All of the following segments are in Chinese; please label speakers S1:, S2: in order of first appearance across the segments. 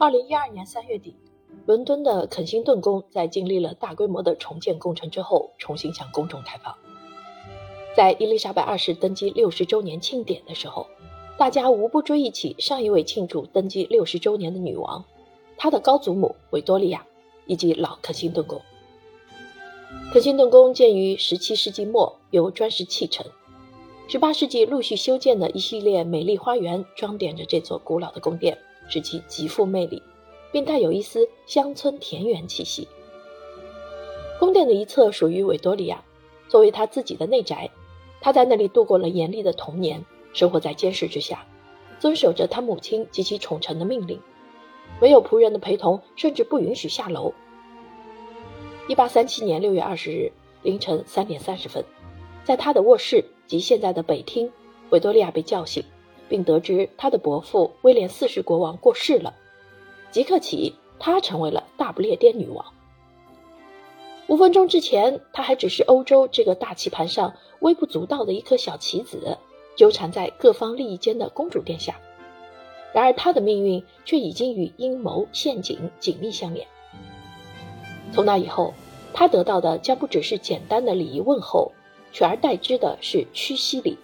S1: 二零一二年三月底，伦敦的肯辛顿宫在经历了大规模的重建工程之后，重新向公众开放。在伊丽莎白二世登基六十周年庆典的时候，大家无不追忆起上一位庆祝登基六十周年的女王，她的高祖母维多利亚，以及老肯辛顿宫。肯辛顿宫建于十七世纪末，由砖石砌成。十八世纪陆续修建的一系列美丽花园装点着这座古老的宫殿，使其极富魅力，并带有一丝乡村田园气息。宫殿的一侧属于维多利亚，作为她自己的内宅，她在那里度过了严厉的童年，生活在监视之下，遵守着她母亲及其宠臣的命令，没有仆人的陪同，甚至不允许下楼。一八三七年六月二十日凌晨三点三十分，在他的卧室。及现在的北厅，维多利亚被叫醒，并得知他的伯父威廉四世国王过世了。即刻起，她成为了大不列颠女王。五分钟之前，她还只是欧洲这个大棋盘上微不足道的一颗小棋子，纠缠在各方利益间的公主殿下。然而，她的命运却已经与阴谋陷阱紧密相连。从那以后，她得到的将不只是简单的礼仪问候。取而代之的是屈膝礼。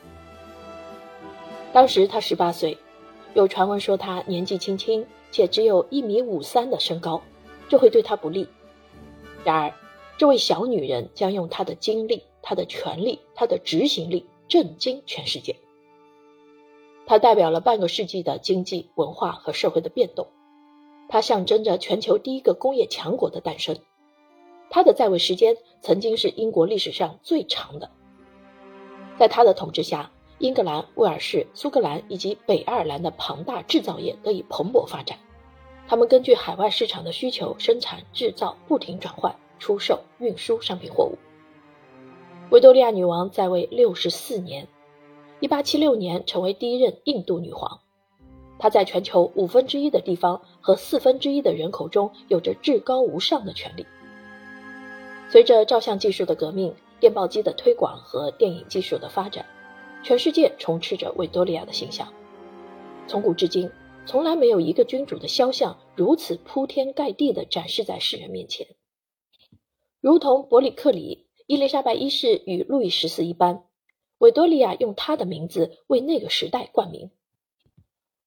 S1: 当时他十八岁，有传闻说他年纪轻轻且只有一米五三的身高，这会对他不利。然而，这位小女人将用她的精力、她的权力、她的执行力震惊全世界。她代表了半个世纪的经济、文化和社会的变动，她象征着全球第一个工业强国的诞生。她的在位时间曾经是英国历史上最长的。在他的统治下，英格兰、威尔士、苏格兰以及北爱尔兰的庞大制造业得以蓬勃发展。他们根据海外市场的需求生产、制造，不停转换、出售、运输商品货物。维多利亚女王在位六十四年，1876年成为第一任印度女皇。她在全球五分之一的地方和四分之一的人口中有着至高无上的权利。随着照相技术的革命。电报机的推广和电影技术的发展，全世界充斥着维多利亚的形象。从古至今，从来没有一个君主的肖像如此铺天盖地地展示在世人面前。如同伯里克里、伊丽莎白一世与路易十四一般，维多利亚用她的名字为那个时代冠名。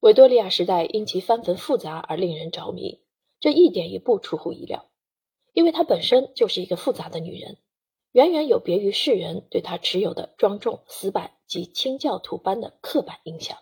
S1: 维多利亚时代因其繁文复杂而令人着迷，这一点也不出乎意料，因为她本身就是一个复杂的女人。远远有别于世人对他持有的庄重、死板及清教徒般的刻板印象。